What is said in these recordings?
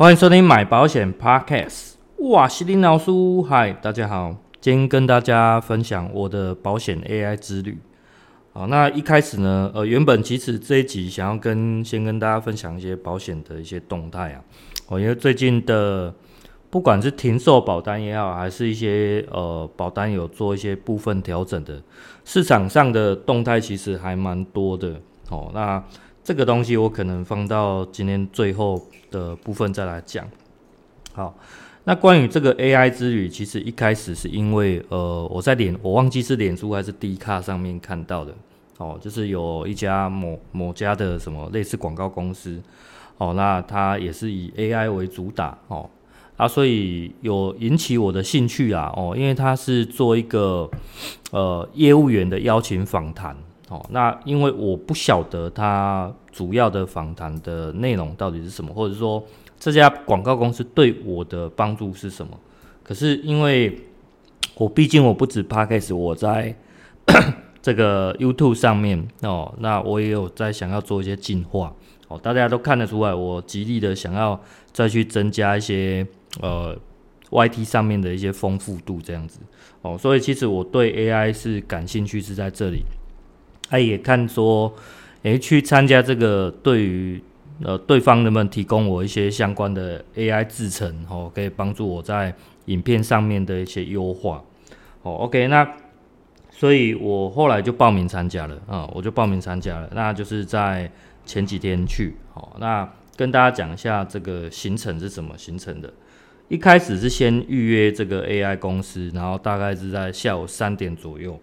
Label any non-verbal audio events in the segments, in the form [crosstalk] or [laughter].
欢迎收听买保险 Podcast。哇，西林老师，嗨，大家好，今天跟大家分享我的保险 AI 之旅。好，那一开始呢，呃，原本其实这一集想要跟先跟大家分享一些保险的一些动态啊。哦，因为最近的不管是停售保单也好，还是一些呃保单有做一些部分调整的，市场上的动态其实还蛮多的。哦，那这个东西我可能放到今天最后的部分再来讲。好，那关于这个 AI 之旅，其实一开始是因为呃我在脸，我忘记是脸书还是 D 卡上面看到的。哦，就是有一家某某家的什么类似广告公司。哦，那它也是以 AI 为主打。哦，啊，所以有引起我的兴趣啊。哦，因为它是做一个呃业务员的邀请访谈。哦，那因为我不晓得他主要的访谈的内容到底是什么，或者说这家广告公司对我的帮助是什么？可是因为我毕竟我不止 Podcast，我在 [coughs] 这个 YouTube 上面哦，那我也有在想要做一些进化哦，大家都看得出来，我极力的想要再去增加一些呃 YT 上面的一些丰富度这样子哦，所以其实我对 AI 是感兴趣是在这里。他也看说，诶，去参加这个，对于呃对方能不能提供我一些相关的 AI 制程，哦，可以帮助我在影片上面的一些优化，哦，OK，那所以我后来就报名参加了，啊、我就报名参加了，那就是在前几天去，好，那跟大家讲一下这个行程是怎么形成的。一开始是先预约这个 AI 公司，然后大概是在下午三点左右。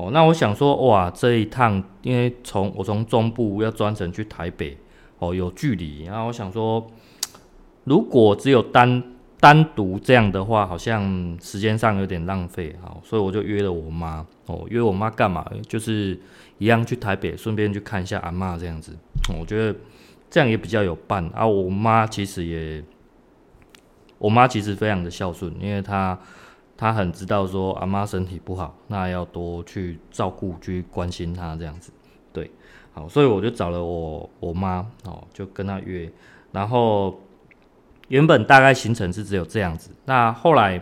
哦，那我想说，哇，这一趟因为从我从中部要专程去台北，哦，有距离。然后我想说，如果只有单单独这样的话，好像时间上有点浪费，好，所以我就约了我妈。哦，约我妈干嘛？就是一样去台北，顺便去看一下阿妈这样子。我觉得这样也比较有伴啊。我妈其实也，我妈其实非常的孝顺，因为她。他很知道说阿妈身体不好，那要多去照顾、去关心她这样子，对，好，所以我就找了我我妈哦，就跟她约，然后原本大概行程是只有这样子，那后来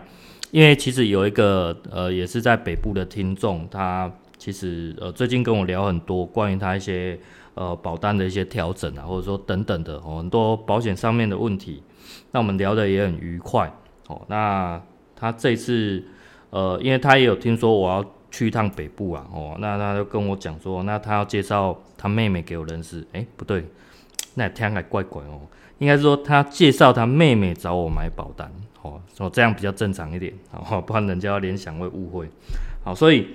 因为其实有一个呃也是在北部的听众，他其实呃最近跟我聊很多关于他一些呃保单的一些调整啊，或者说等等的哦很多保险上面的问题，那我们聊得也很愉快哦，那。他这次，呃，因为他也有听说我要去一趟北部啊，哦，那他就跟我讲说，那他要介绍他妹妹给我认识，哎，不对，那听还怪怪哦，应该是说他介绍他妹妹找我买保单，哦，说这样比较正常一点，哦，不然人家联想会误会，好，所以，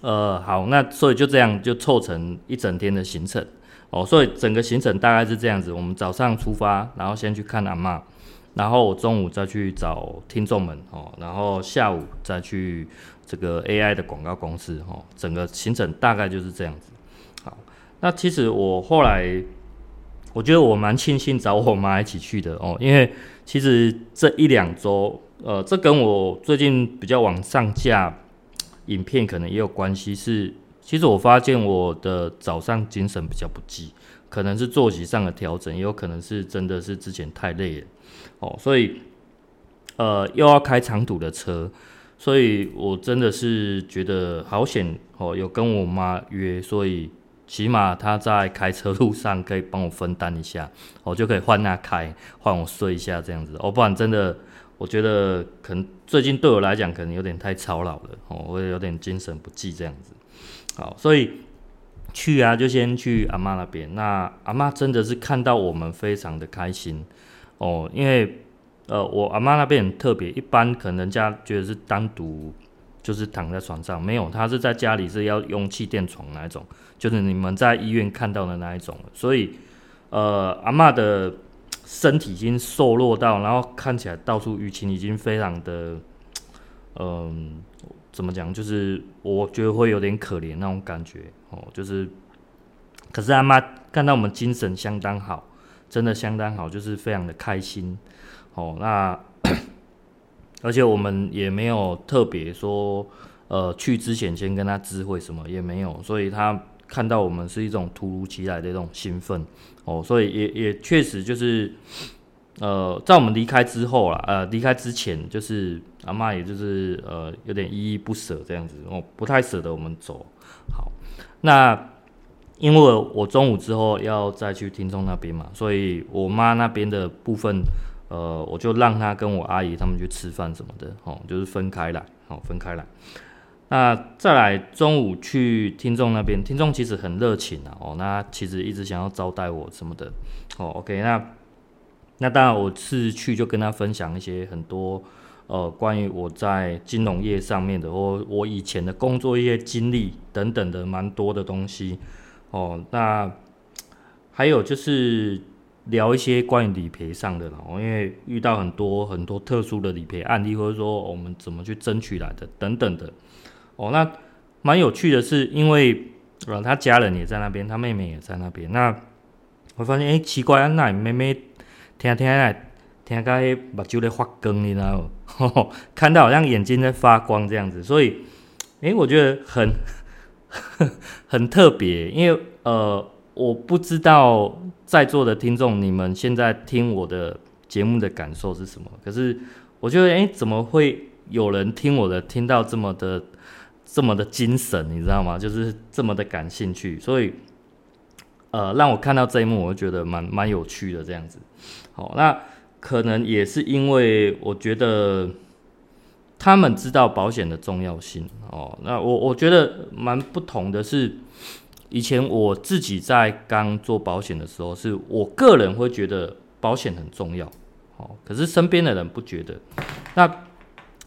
呃，好，那所以就这样就凑成一整天的行程，哦，所以整个行程大概是这样子，我们早上出发，然后先去看阿嬷。然后我中午再去找听众们哦，然后下午再去这个 AI 的广告公司哦，整个行程大概就是这样子。好，那其实我后来我觉得我蛮庆幸找我妈一起去的哦，因为其实这一两周，呃，这跟我最近比较往上架影片可能也有关系。是，其实我发现我的早上精神比较不济，可能是作息上的调整，也有可能是真的是之前太累了。哦，所以，呃，又要开长途的车，所以我真的是觉得好险哦，有跟我妈约，所以起码她在开车路上可以帮我分担一下，我就可以换她开，换我睡一下这样子。哦，不然真的，我觉得可能最近对我来讲可能有点太操劳了，哦，我也有点精神不济这样子。好，所以去啊，就先去阿妈那边。那阿妈真的是看到我们非常的开心。哦，因为呃，我阿妈那边很特别，一般可能人家觉得是单独就是躺在床上，没有，她是在家里是要用气垫床那一种，就是你们在医院看到的那一种。所以呃，阿妈的身体已经瘦弱到，然后看起来到处淤青，已经非常的嗯、怎么讲？就是我觉得会有点可怜那种感觉哦，就是可是阿妈看到我们精神相当好。真的相当好，就是非常的开心，哦，那 [coughs] 而且我们也没有特别说，呃，去之前先跟他知会什么也没有，所以他看到我们是一种突如其来的一种兴奋，哦，所以也也确实就是呃，在我们离开之后啦，呃，离开之前，就是阿嬷，也就是呃，有点依依不舍这样子，哦不太舍得我们走。好，那因为我中午之后要再去听众那边嘛，所以我妈那边的部分，呃，我就让她跟我阿姨他们去吃饭什么的，哦，就是分开来，哦，分开来。那再来中午去听众那边，听众其实很热情啊，哦，那其实一直想要招待我什么的，哦，OK，那那当然我是去就跟他分享一些很多呃关于我在金融业上面的，或我以前的工作一些经历等等的蛮多的东西，哦，那还有就是聊一些关于理赔上的啦，因为遇到很多很多特殊的理赔案例，或者说我们怎么去争取来的等等的。哦，那蛮有趣的是，因为呃，他家人也在那边，他妹妹也在那边。那我发现，哎、奇怪啊，那妹妹听听来，听到目睭在发光，你知道吗？[laughs] 看到好像眼睛在发光这样子，所以，哎、欸，我觉得很 [laughs] 很特别，因为呃，我不知道在座的听众你们现在听我的节目的感受是什么，可是我觉得，哎、怎么会有人听我的听到这么的？这么的精神，你知道吗？就是这么的感兴趣，所以，呃，让我看到这一幕，我就觉得蛮蛮有趣的这样子。好，那可能也是因为我觉得他们知道保险的重要性哦。那我我觉得蛮不同的是，以前我自己在刚做保险的时候，是我个人会觉得保险很重要，哦，可是身边的人不觉得。那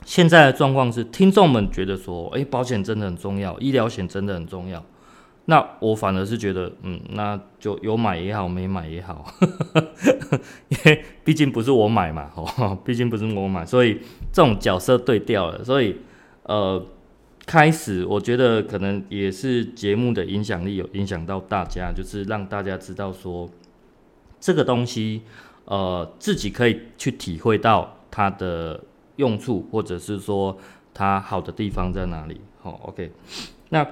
现在的状况是，听众们觉得说，诶，保险真的很重要，医疗险真的很重要。那我反而是觉得，嗯，那就有买也好，没买也好，因为毕竟不是我买嘛，哦，毕竟不是我买，所以这种角色对调了。所以，呃，开始我觉得可能也是节目的影响力有影响到大家，就是让大家知道说，这个东西，呃，自己可以去体会到它的。用处，或者是说它好的地方在哪里？好，OK。那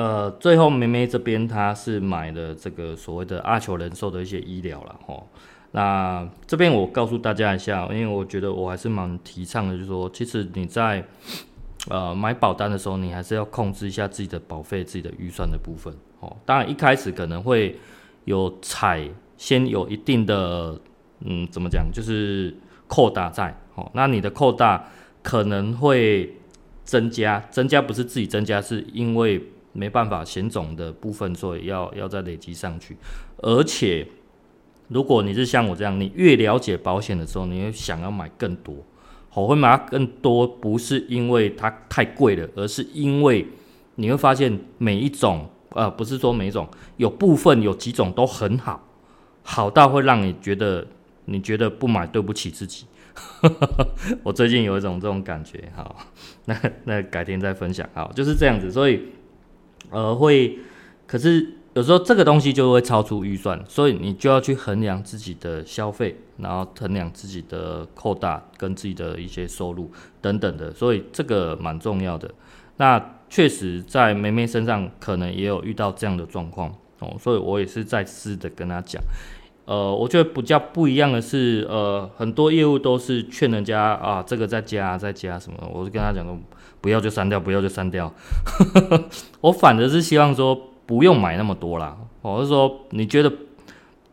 呃，最后梅梅这边她是买了这个所谓的阿球人寿的一些医疗了，哈。那这边我告诉大家一下，因为我觉得我还是蛮提倡的，就是说，其实你在呃买保单的时候，你还是要控制一下自己的保费、自己的预算的部分。哦，当然一开始可能会有踩，先有一定的，嗯，怎么讲，就是。扣大在，哦，那你的扣大可能会增加，增加不是自己增加，是因为没办法险种的部分，所以要要再累积上去。而且，如果你是像我这样，你越了解保险的时候，你会想要买更多，好，会买更多，不是因为它太贵了，而是因为你会发现每一种，呃，不是说每种，有部分有几种都很好，好到会让你觉得。你觉得不买对不起自己，[laughs] 我最近有一种这种感觉，好，那那改天再分享，好，就是这样子，所以呃会，可是有时候这个东西就会超出预算，所以你就要去衡量自己的消费，然后衡量自己的扣大跟自己的一些收入等等的，所以这个蛮重要的。那确实在梅梅身上可能也有遇到这样的状况哦，所以我也是在试的跟她讲。呃，我觉得比较不一样的是，呃，很多业务都是劝人家啊，这个再加再加什么，我就跟他讲说，不要就删掉，不要就删掉。[laughs] 我反而是希望说，不用买那么多啦。我是说，你觉得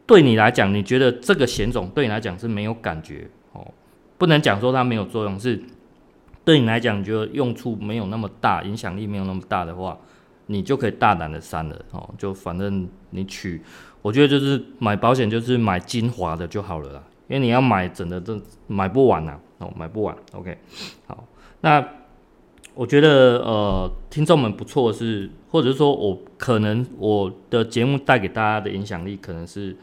对你来讲，你觉得这个险种对你来讲是没有感觉哦，不能讲说它没有作用，是对你来讲，你觉得用处没有那么大，影响力没有那么大的话，你就可以大胆的删了哦，就反正你取。我觉得就是买保险，就是买精华的就好了啦，因为你要买整的，这买不完呐，哦，买不完。OK，好，那我觉得呃，听众们不错是，或者是说我可能我的节目带给大家的影响力，可能是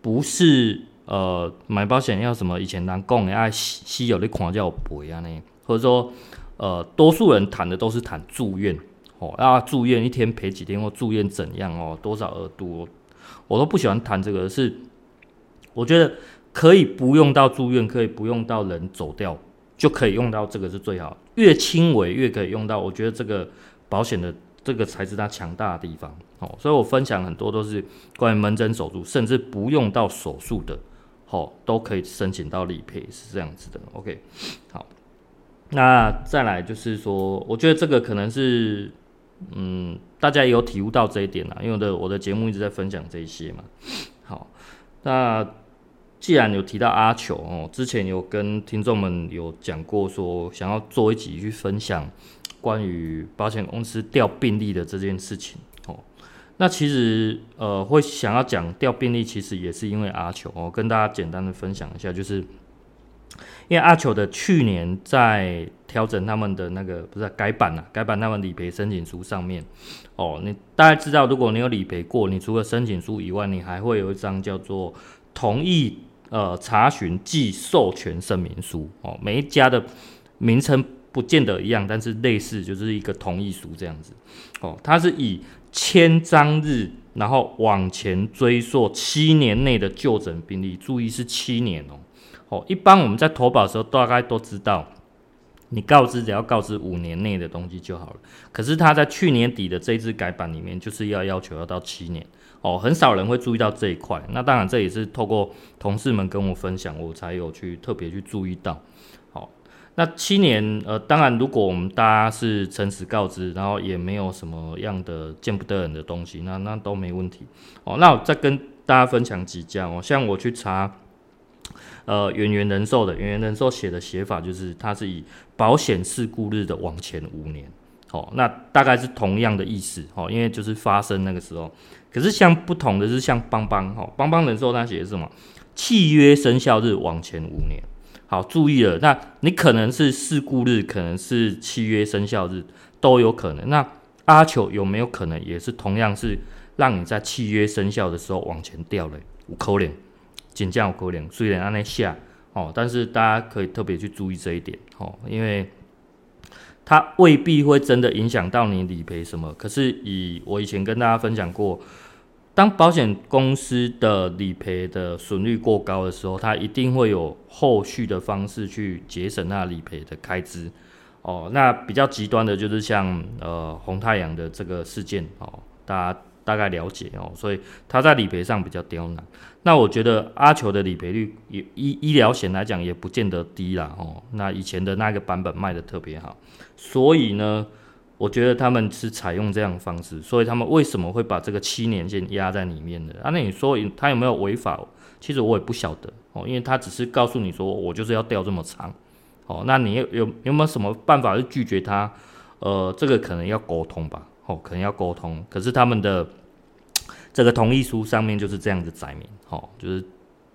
不是呃买保险要什么以前人讲的啊，稀有的款叫赔啊呢，或者说呃多数人谈的都是谈住院哦，啊住院一天赔几天或住院怎样哦，多少额度。我都不喜欢谈这个，是我觉得可以不用到住院，可以不用到人走掉，就可以用到这个是最好，越轻微越可以用到。我觉得这个保险的这个才是它强大的地方哦。所以我分享很多都是关于门诊手术，甚至不用到手术的哦，都可以申请到理赔，是这样子的。OK，好，那再来就是说，我觉得这个可能是，嗯，大家也有体悟到这一点啦，因为我的我的节目一直在分享这一些嘛。好，那既然有提到阿球哦，之前有跟听众们有讲过，说想要做一集去分享关于保险公司调病例的这件事情哦。那其实，呃，会想要讲调病例，其实也是因为阿球哦，跟大家简单的分享一下，就是因为阿球的去年在调整他们的那个不是改版啊，改版他们理赔申请书上面哦，你大家知道，如果你有理赔过，你除了申请书以外，你还会有一张叫做同意呃查询寄授权声明书哦，每一家的名称不见得一样，但是类似就是一个同意书这样子哦，它是以。签章日，然后往前追溯七年内的就诊病例，注意是七年哦。哦，一般我们在投保的时候大概都知道，你告知只要告知五年内的东西就好了。可是他在去年底的这一支改版里面，就是要要求要到七年哦，很少人会注意到这一块。那当然这也是透过同事们跟我分享，我才有去特别去注意到。好那七年，呃，当然，如果我们大家是诚实告知，然后也没有什么样的见不得人的东西，那那都没问题。哦，那我再跟大家分享几家哦，像我去查，呃，圆圆人寿的圆圆人寿写的写法就是，它是以保险事故日的往前五年，哦，那大概是同样的意思，哦，因为就是发生那个时候。可是像不同的是像邦邦，哦，邦邦人寿它写的是什么？契约生效日往前五年。好，注意了，那你可能是事故日，可能是契约生效日，都有可能。那阿球有没有可能也是同样是让你在契约生效的时候往前掉嘞？有可能，减价有可能，虽然按那下哦，但是大家可以特别去注意这一点哦，因为它未必会真的影响到你理赔什么。可是以我以前跟大家分享过。当保险公司的理赔的损率过高的时候，它一定会有后续的方式去节省那理赔的开支。哦，那比较极端的就是像呃红太阳的这个事件哦，大家大概了解哦，所以他在理赔上比较刁难。那我觉得阿球的理赔率也医医疗险来讲也不见得低啦哦。那以前的那个版本卖的特别好，所以呢。我觉得他们是采用这样的方式，所以他们为什么会把这个七年先压在里面的？啊，那你说他有没有违法？其实我也不晓得哦，因为他只是告诉你说我就是要调这么长，哦，那你有有有没有什么办法去拒绝他？呃，这个可能要沟通吧，哦，可能要沟通。可是他们的这个同意书上面就是这样子载明，哦，就是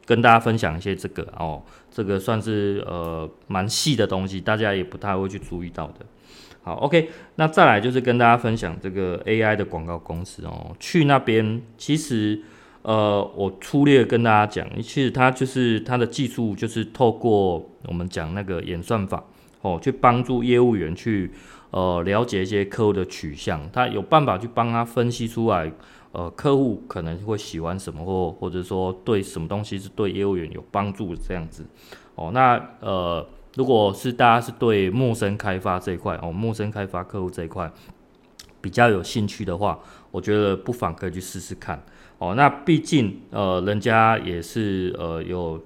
跟大家分享一些这个哦，这个算是呃蛮细的东西，大家也不太会去注意到的。好，OK，那再来就是跟大家分享这个 AI 的广告公司哦。去那边其实，呃，我粗略跟大家讲，其实它就是它的技术就是透过我们讲那个演算法哦，去帮助业务员去呃了解一些客户的取向，他有办法去帮他分析出来，呃，客户可能会喜欢什么，或或者说对什么东西是对业务员有帮助这样子哦。那呃。如果是大家是对陌生开发这一块哦，陌生开发客户这一块比较有兴趣的话，我觉得不妨可以去试试看哦。那毕竟呃，人家也是呃有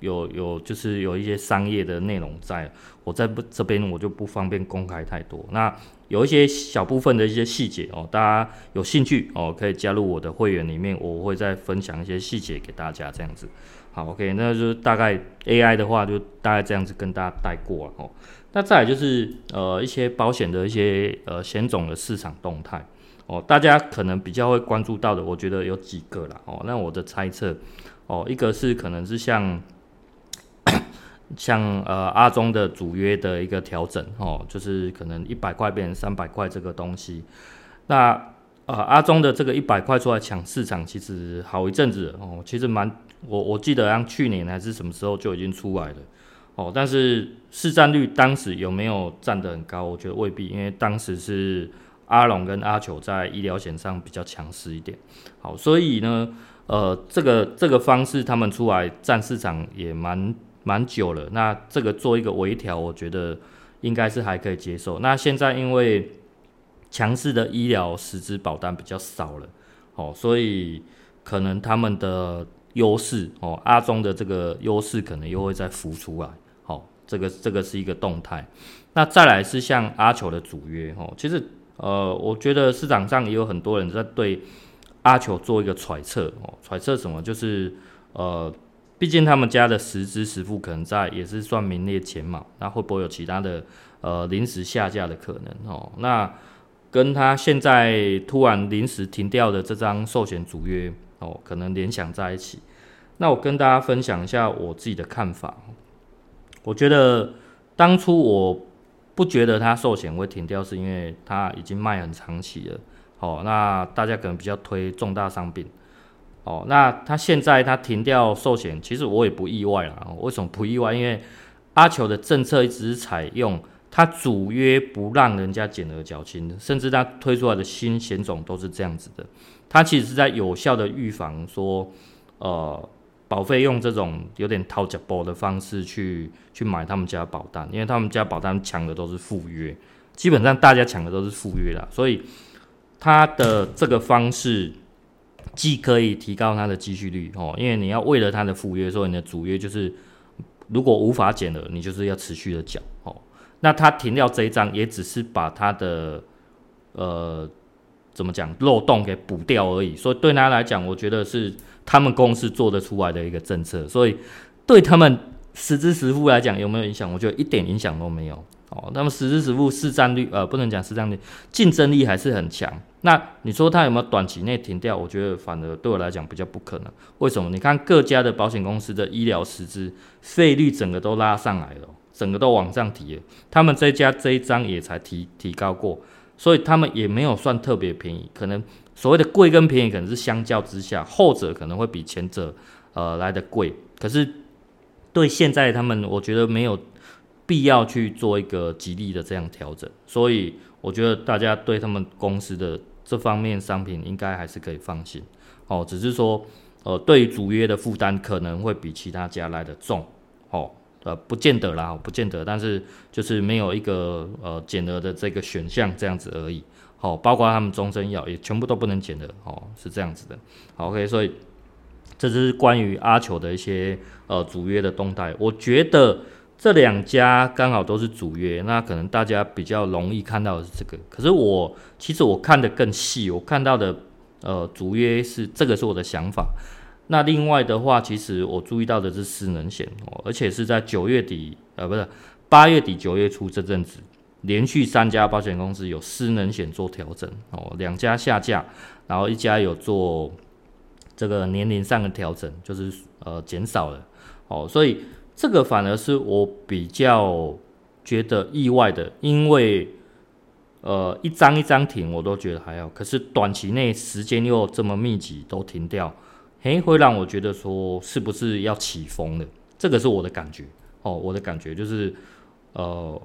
有有就是有一些商业的内容在，我在不这边我就不方便公开太多。那有一些小部分的一些细节哦，大家有兴趣哦，可以加入我的会员里面，我会再分享一些细节给大家这样子。好，OK，那就是大概 AI 的话，就大概这样子跟大家带过了哦。那再来就是呃一些保险的一些呃险种的市场动态哦，大家可能比较会关注到的，我觉得有几个啦哦。那我的猜测哦，一个是可能是像像呃阿中的主约的一个调整哦，就是可能一百块变成三百块这个东西。那呃阿中的这个一百块出来抢市场，其实好一阵子哦，其实蛮。我我记得像去年还是什么时候就已经出来了，哦，但是市占率当时有没有占得很高？我觉得未必，因为当时是阿龙跟阿球在医疗险上比较强势一点，好，所以呢，呃，这个这个方式他们出来占市场也蛮蛮久了，那这个做一个微调，我觉得应该是还可以接受。那现在因为强势的医疗实支保单比较少了，哦，所以可能他们的。优势哦，阿中的这个优势可能又会再浮出来，哦，这个这个是一个动态。那再来是像阿球的主约哦，其实呃，我觉得市场上也有很多人在对阿球做一个揣测哦，揣测什么？就是呃，毕竟他们家的十支十副可能在也是算名列前茅，那会不会有其他的呃临时下架的可能哦？那跟他现在突然临时停掉的这张寿险主约哦，可能联想在一起。那我跟大家分享一下我自己的看法，我觉得当初我。不觉得它寿险会停掉，是因为它已经卖很长期了。哦，那大家可能比较推重大伤病。哦，那它现在它停掉寿险，其实我也不意外啦。为什么不意外？因为阿球的政策一直采用它主约不让人家减额缴清，甚至它推出来的新险种都是这样子的。它其实是在有效的预防说，呃。保费用这种有点掏假包的方式去去买他们家保单，因为他们家保单抢的都是赴约，基本上大家抢的都是赴约啦，所以他的这个方式既可以提高他的积蓄率哦，因为你要为了他的附约，所以你的主约就是如果无法减了，你就是要持续的缴哦。那他停掉这一张，也只是把他的呃怎么讲漏洞给补掉而已，所以对他来讲，我觉得是。他们公司做得出来的一个政策，所以对他们实支实付来讲有没有影响？我觉得一点影响都没有哦。那么实支实付市占率呃，不能讲市占率，竞争力还是很强。那你说它有没有短期内停掉？我觉得反而对我来讲比较不可能。为什么？你看各家的保险公司的医疗实支费率整个都拉上来了，整个都往上提了。他们这家这一张也才提提高过，所以他们也没有算特别便宜，可能。所谓的贵跟便宜，可能是相较之下，后者可能会比前者呃来得贵。可是对现在他们，我觉得没有必要去做一个极力的这样调整。所以我觉得大家对他们公司的这方面商品应该还是可以放心哦。只是说呃，对于主约的负担可能会比其他家来的重哦。呃，不见得啦，不见得，但是就是没有一个呃减额的这个选项这样子而已。好，包括他们终身药也全部都不能减的，哦，是这样子的。好，OK，所以这就是关于阿球的一些呃主约的动态。我觉得这两家刚好都是主约，那可能大家比较容易看到的是这个。可是我其实我看得更细，我看到的呃主约是这个是我的想法。那另外的话，其实我注意到的是失能险哦，而且是在九月底呃不是八月底九月初这阵子。连续三家保险公司有失能险做调整哦，两家下架，然后一家有做这个年龄上的调整，就是呃减少了哦，所以这个反而是我比较觉得意外的，因为呃一张一张停我都觉得还好，可是短期内时间又这么密集都停掉，诶，会让我觉得说是不是要起风了？这个是我的感觉哦，我的感觉就是呃。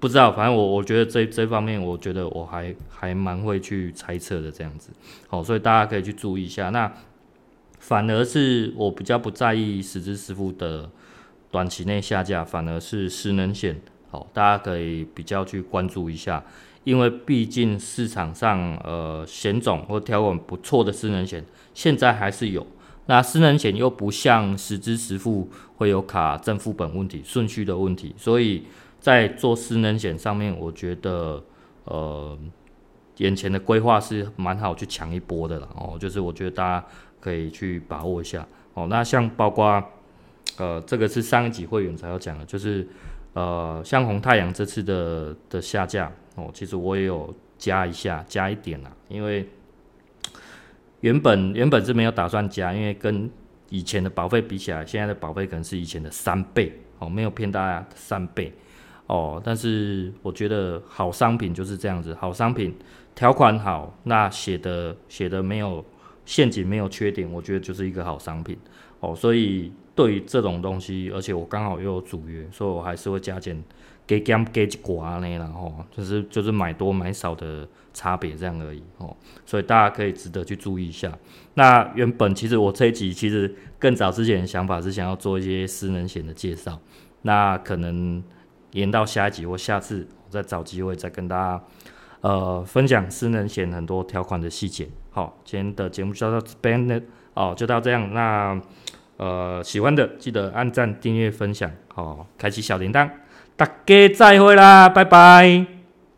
不知道，反正我我觉得这这方面，我觉得我还还蛮会去猜测的这样子，好，所以大家可以去注意一下。那反而是我比较不在意实支实付的短期内下架，反而是失能险，好，大家可以比较去关注一下，因为毕竟市场上呃险种或条款不错的失能险现在还是有，那失能险又不像实支实付会有卡正副本问题、顺序的问题，所以。在做失能险上面，我觉得呃，眼前的规划是蛮好，去抢一波的了哦。就是我觉得大家可以去把握一下哦。那像包括呃，这个是上一集会员才要讲的，就是呃，像红太阳这次的的下架哦，其实我也有加一下，加一点啦，因为原本原本是没有打算加，因为跟以前的保费比起来，现在的保费可能是以前的三倍哦，没有骗大家三倍。哦，但是我觉得好商品就是这样子，好商品条款好，那写的写的没有陷阱，没有缺点，我觉得就是一个好商品。哦，所以对于这种东西，而且我刚好又有主约，所以我还是会加减给减给一寡呢，然后就是就是买多买少的差别这样而已。哦，所以大家可以值得去注意一下。那原本其实我这一集其实更早之前的想法是想要做一些私人险的介绍，那可能。延到下一集或下次，我再找机会再跟大家呃分享私人险很多条款的细节。好，今天的节目就到这边了。哦，就到这样。那呃，喜欢的记得按赞、订阅、分享，哦，开启小铃铛。大家再会啦，拜拜。